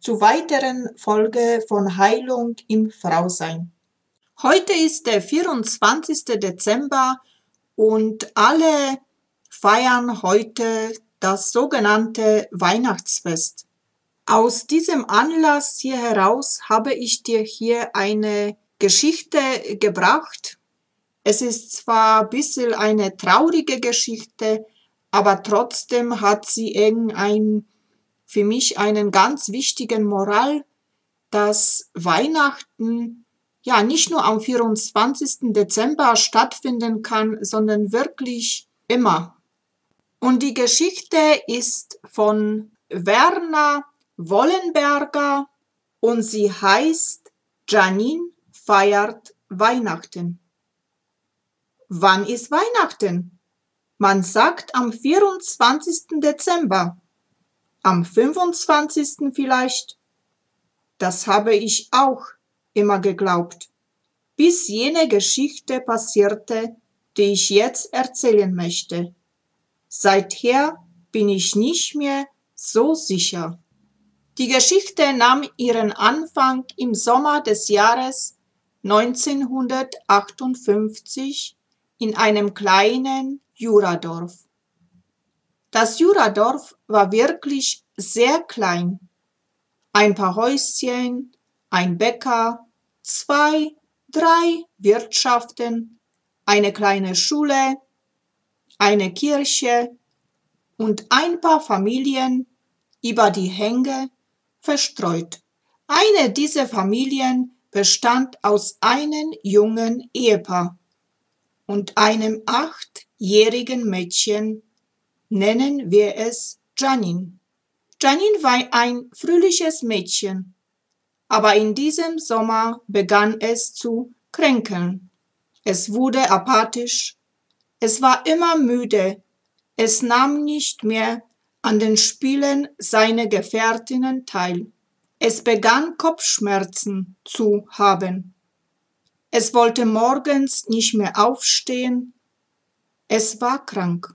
zu weiteren Folge von Heilung im Frausein. Heute ist der 24. Dezember und alle feiern heute das sogenannte Weihnachtsfest. Aus diesem Anlass hier heraus habe ich dir hier eine Geschichte gebracht. Es ist zwar ein bisschen eine traurige Geschichte, aber trotzdem hat sie irgendein, für mich einen ganz wichtigen Moral, dass Weihnachten ja nicht nur am 24. Dezember stattfinden kann, sondern wirklich immer. Und die Geschichte ist von Werner Wollenberger und sie heißt Janine feiert Weihnachten. Wann ist Weihnachten? Man sagt am 24. Dezember. Am 25. vielleicht? Das habe ich auch immer geglaubt, bis jene Geschichte passierte, die ich jetzt erzählen möchte. Seither bin ich nicht mehr so sicher. Die Geschichte nahm ihren Anfang im Sommer des Jahres 1958 in einem kleinen Juradorf. Das Juradorf war wirklich sehr klein. Ein paar Häuschen, ein Bäcker, zwei, drei Wirtschaften, eine kleine Schule, eine Kirche und ein paar Familien über die Hänge verstreut. Eine dieser Familien bestand aus einem jungen Ehepaar und einem achtjährigen Mädchen, nennen wir es Janine. Janine war ein fröhliches Mädchen, aber in diesem Sommer begann es zu kränkeln. Es wurde apathisch, es war immer müde, es nahm nicht mehr an den Spielen seiner Gefährtinnen teil. Es begann Kopfschmerzen zu haben. Es wollte morgens nicht mehr aufstehen. Es war krank.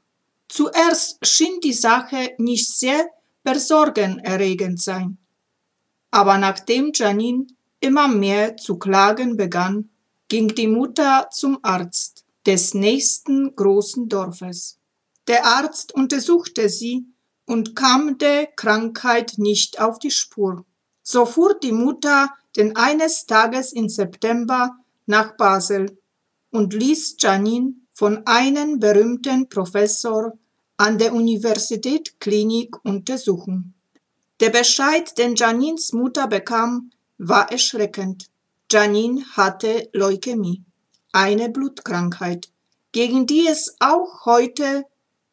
Zuerst schien die Sache nicht sehr besorgenerregend sein. Aber nachdem Janine immer mehr zu klagen begann, ging die Mutter zum Arzt des nächsten großen Dorfes. Der Arzt untersuchte sie und kam der Krankheit nicht auf die Spur. So fuhr die Mutter denn eines Tages im September nach Basel und ließ Janine von einem berühmten Professor an der Universität Klinik untersuchen. Der Bescheid, den Janins Mutter bekam, war erschreckend. Janine hatte Leukämie, eine Blutkrankheit, gegen die es auch heute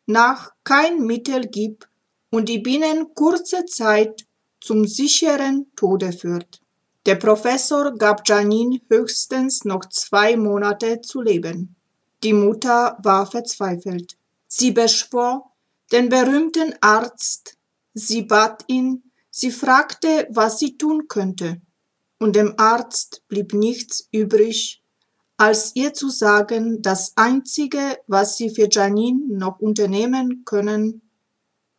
nach kein Mittel gibt und die binnen kurzer Zeit zum sicheren Tode führt. Der Professor gab Janine höchstens noch zwei Monate zu leben. Die Mutter war verzweifelt. Sie beschwor den berühmten Arzt, sie bat ihn, sie fragte, was sie tun könnte. Und dem Arzt blieb nichts übrig, als ihr zu sagen, das Einzige, was sie für Janine noch unternehmen können,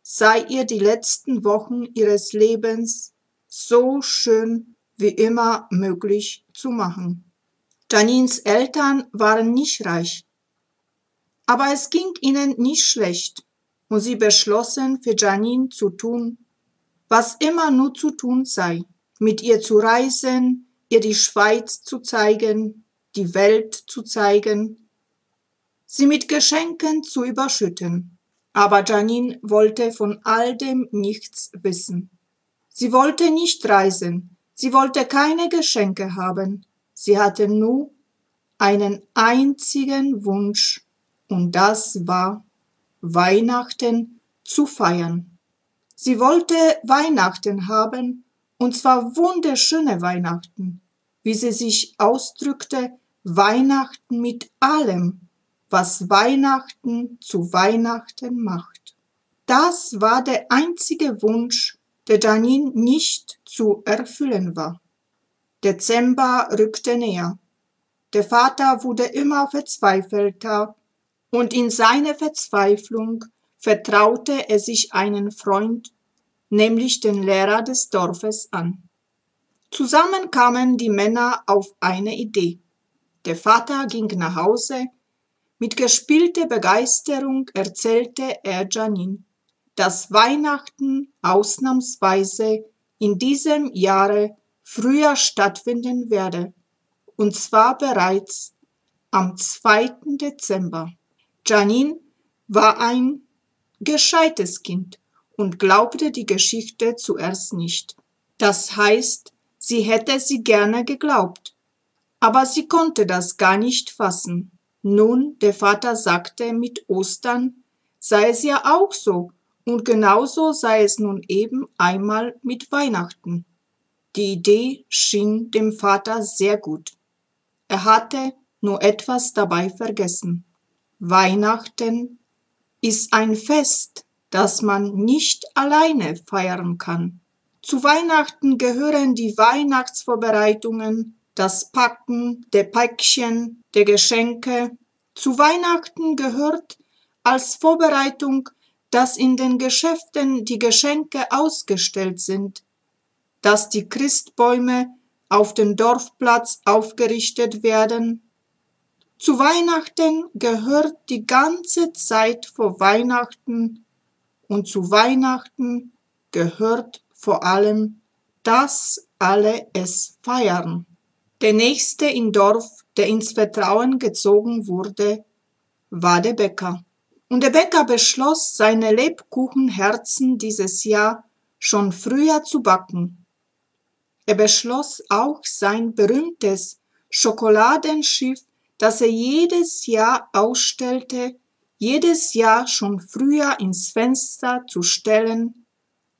sei ihr die letzten Wochen ihres Lebens so schön wie immer möglich zu machen. Janins Eltern waren nicht reich, aber es ging ihnen nicht schlecht und sie beschlossen für Janine zu tun, was immer nur zu tun sei, mit ihr zu reisen, ihr die Schweiz zu zeigen, die Welt zu zeigen, sie mit Geschenken zu überschütten. Aber Janine wollte von all dem nichts wissen. Sie wollte nicht reisen, sie wollte keine Geschenke haben, sie hatte nur einen einzigen Wunsch, und das war Weihnachten zu feiern. Sie wollte Weihnachten haben, und zwar wunderschöne Weihnachten, wie sie sich ausdrückte, Weihnachten mit allem, was Weihnachten zu Weihnachten macht. Das war der einzige Wunsch, der Janine nicht zu erfüllen war. Dezember rückte näher. Der Vater wurde immer verzweifelter und in seiner Verzweiflung vertraute er sich einen Freund, nämlich den Lehrer des Dorfes an. Zusammen kamen die Männer auf eine Idee. Der Vater ging nach Hause. Mit gespielter Begeisterung erzählte er Janine, dass Weihnachten ausnahmsweise in diesem Jahre früher stattfinden werde, und zwar bereits am 2. Dezember. Janine war ein gescheites Kind und glaubte die Geschichte zuerst nicht. Das heißt, sie hätte sie gerne geglaubt, aber sie konnte das gar nicht fassen. Nun, der Vater sagte, mit Ostern sei es ja auch so, und genauso sei es nun eben einmal mit Weihnachten. Die Idee schien dem Vater sehr gut. Er hatte nur etwas dabei vergessen. Weihnachten ist ein Fest, das man nicht alleine feiern kann. Zu Weihnachten gehören die Weihnachtsvorbereitungen, das Packen der Päckchen, der Geschenke. Zu Weihnachten gehört als Vorbereitung, dass in den Geschäften die Geschenke ausgestellt sind, dass die Christbäume auf dem Dorfplatz aufgerichtet werden, zu Weihnachten gehört die ganze Zeit vor Weihnachten und zu Weihnachten gehört vor allem, dass alle es feiern. Der nächste im Dorf, der ins Vertrauen gezogen wurde, war der Bäcker. Und der Bäcker beschloss, seine Lebkuchenherzen dieses Jahr schon früher zu backen. Er beschloss auch sein berühmtes Schokoladenschiff das er jedes Jahr ausstellte, jedes Jahr schon früher ins Fenster zu stellen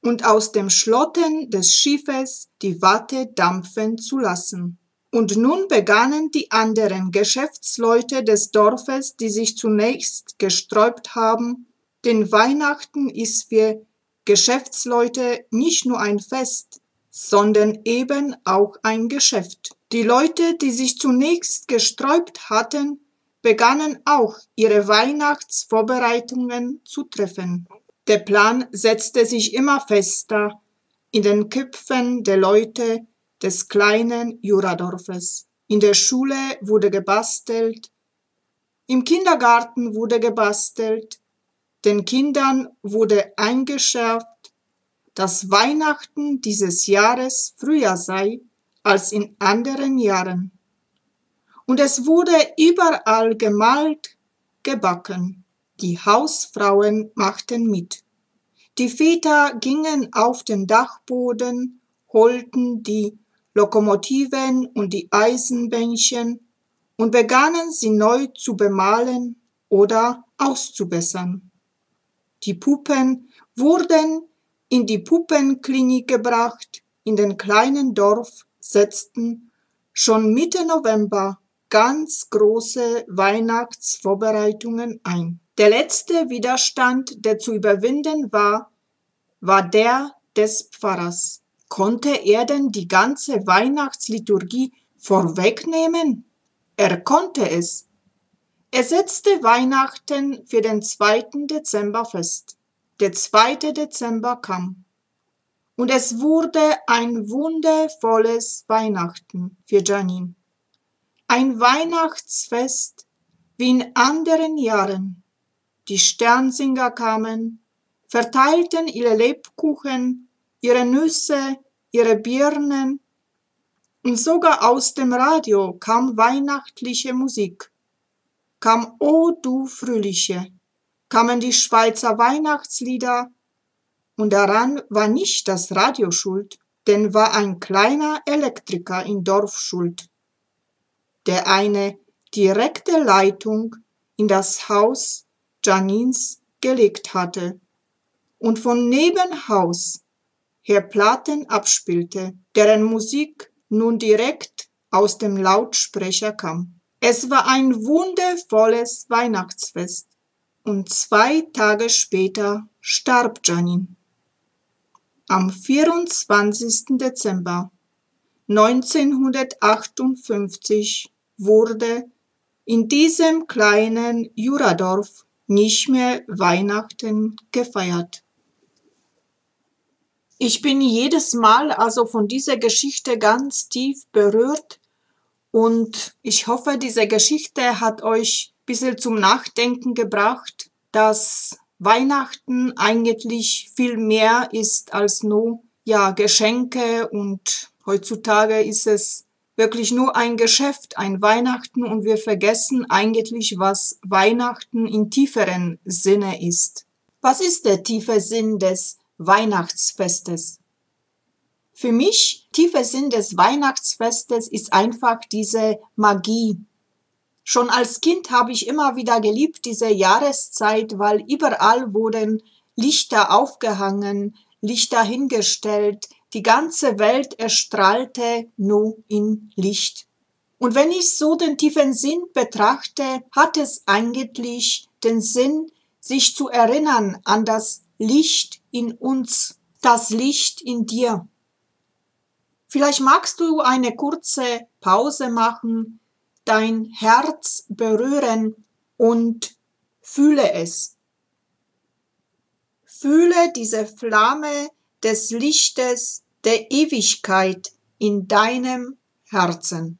und aus dem Schlotten des Schiffes die Watte dampfen zu lassen. Und nun begannen die anderen Geschäftsleute des Dorfes, die sich zunächst gesträubt haben, denn Weihnachten ist für Geschäftsleute nicht nur ein Fest, sondern eben auch ein Geschäft. Die Leute, die sich zunächst gesträubt hatten, begannen auch ihre Weihnachtsvorbereitungen zu treffen. Der Plan setzte sich immer fester in den Köpfen der Leute des kleinen Juradorfes. In der Schule wurde gebastelt, im Kindergarten wurde gebastelt, den Kindern wurde eingeschärft, dass Weihnachten dieses Jahres früher sei als in anderen Jahren. Und es wurde überall gemalt, gebacken. Die Hausfrauen machten mit. Die Väter gingen auf den Dachboden, holten die Lokomotiven und die Eisenbähnchen und begannen sie neu zu bemalen oder auszubessern. Die Puppen wurden in die Puppenklinik gebracht, in den kleinen Dorf setzten schon Mitte November ganz große Weihnachtsvorbereitungen ein. Der letzte Widerstand, der zu überwinden war, war der des Pfarrers. Konnte er denn die ganze Weihnachtsliturgie vorwegnehmen? Er konnte es. Er setzte Weihnachten für den 2. Dezember fest. Der 2. Dezember kam. Und es wurde ein wundervolles Weihnachten für Janine. Ein Weihnachtsfest wie in anderen Jahren. Die Sternsinger kamen, verteilten ihre Lebkuchen, ihre Nüsse, ihre Birnen, und sogar aus dem Radio kam weihnachtliche Musik. Kam O du Fröhliche, kamen die Schweizer Weihnachtslieder, und daran war nicht das Radio schuld, denn war ein kleiner Elektriker im Dorf schuld, der eine direkte Leitung in das Haus Janins gelegt hatte und von Nebenhaus her Platten abspielte, deren Musik nun direkt aus dem Lautsprecher kam. Es war ein wundervolles Weihnachtsfest und zwei Tage später starb Janin. Am 24. Dezember 1958 wurde in diesem kleinen Juradorf nicht mehr Weihnachten gefeiert. Ich bin jedes Mal also von dieser Geschichte ganz tief berührt und ich hoffe, diese Geschichte hat euch ein bisschen zum Nachdenken gebracht, dass Weihnachten eigentlich viel mehr ist als nur ja Geschenke und heutzutage ist es wirklich nur ein Geschäft, ein Weihnachten und wir vergessen eigentlich, was Weihnachten in tieferen Sinne ist. Was ist der tiefe Sinn des Weihnachtsfestes. Für mich, tiefer Sinn des Weihnachtsfestes ist einfach diese Magie. Schon als Kind habe ich immer wieder geliebt diese Jahreszeit, weil überall wurden Lichter aufgehangen, Lichter hingestellt, die ganze Welt erstrahlte nur in Licht. Und wenn ich so den tiefen Sinn betrachte, hat es eigentlich den Sinn, sich zu erinnern an das Licht in uns, das Licht in dir. Vielleicht magst du eine kurze Pause machen, dein Herz berühren und fühle es. Fühle diese Flamme des Lichtes der Ewigkeit in deinem Herzen.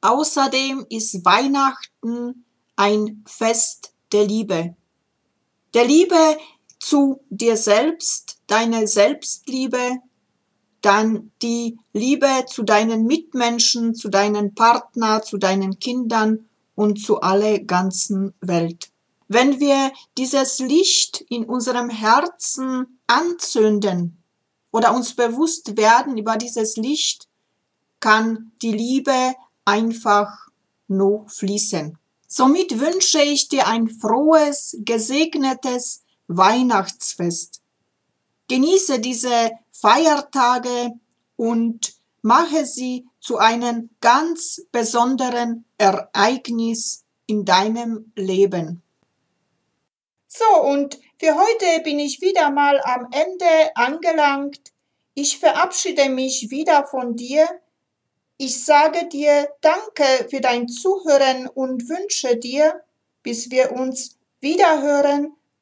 Außerdem ist Weihnachten ein Fest der Liebe. Der Liebe zu dir selbst, deine Selbstliebe, dann die Liebe zu deinen Mitmenschen, zu deinen Partner, zu deinen Kindern und zu aller ganzen Welt. Wenn wir dieses Licht in unserem Herzen anzünden oder uns bewusst werden über dieses Licht, kann die Liebe einfach nur fließen. Somit wünsche ich dir ein frohes, gesegnetes Weihnachtsfest. Genieße diese Feiertage und mache sie zu einem ganz besonderen Ereignis in deinem Leben. So, und für heute bin ich wieder mal am Ende angelangt. Ich verabschiede mich wieder von dir ich sage dir Danke für dein Zuhören und wünsche dir, bis wir uns wiederhören,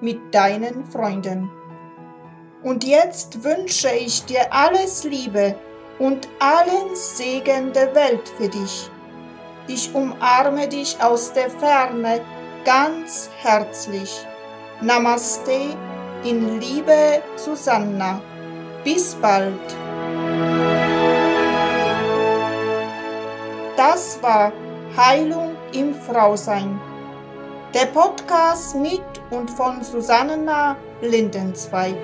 mit deinen Freunden. Und jetzt wünsche ich dir alles Liebe und allen Segen der Welt für dich. Ich umarme dich aus der Ferne ganz herzlich. Namaste in Liebe Susanna. Bis bald. Das war Heilung im Frausein. Der Podcast mit und von Susanna Lindenzweig.